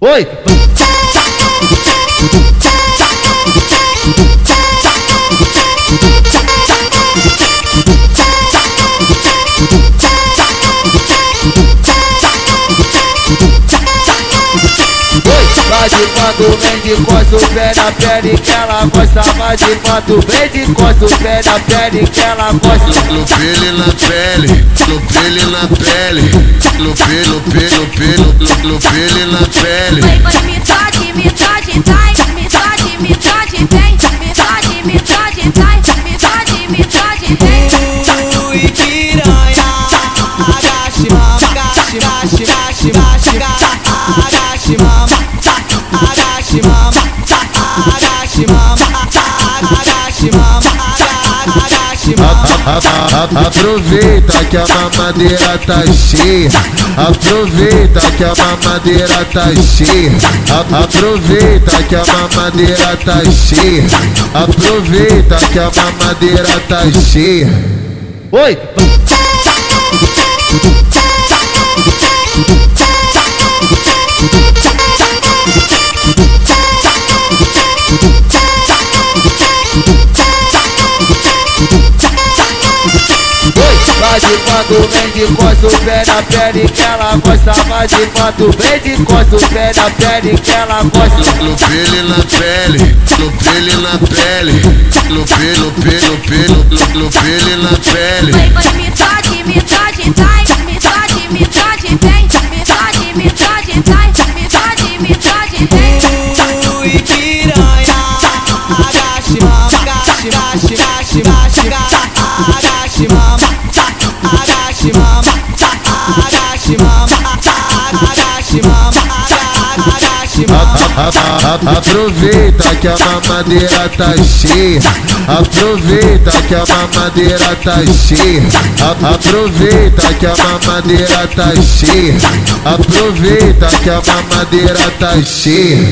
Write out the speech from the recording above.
Oi! Vai de quando vem de costa o pé na pele que ela gosta. Vai de quando vem de costa o pé na pele que ela gosta. No pele na pele, no pele na pele. No pele, no pele, no pele, no pele na pele. Vai, vai, me toque, me toque, vai. Me toque, me toque, vem. Me toque, me toque, vai. Me toque, me toque, vem. Ui, piranha. Agache, agache, agache Aproveita que a mamadeira tá cheia. Aproveita que a mamadeira tá cheia. Aproveita que a mamadeira tá cheia. Aproveita que a mamadeira tá cheia. Oi! Quando vem de costa o pé na pele que ela gosta Vai de quando vem de costa o pé na pele que ela gosta No pele na pele, no pele na pele No pele, no pele, no pele na pele Vai, vai, me toque, me toque, vai Me toque, me toque, vem Me toque, me toque, vai Me toque, me toque, vem Ui, piranha Agache, agache, agache, agache, agache Aproveita que a mamadeira tá cheia. Aproveita que a mamadeira tá cheia. Aproveita que a mamadeira tá cheia. Aproveita que a mamadeira tá cheia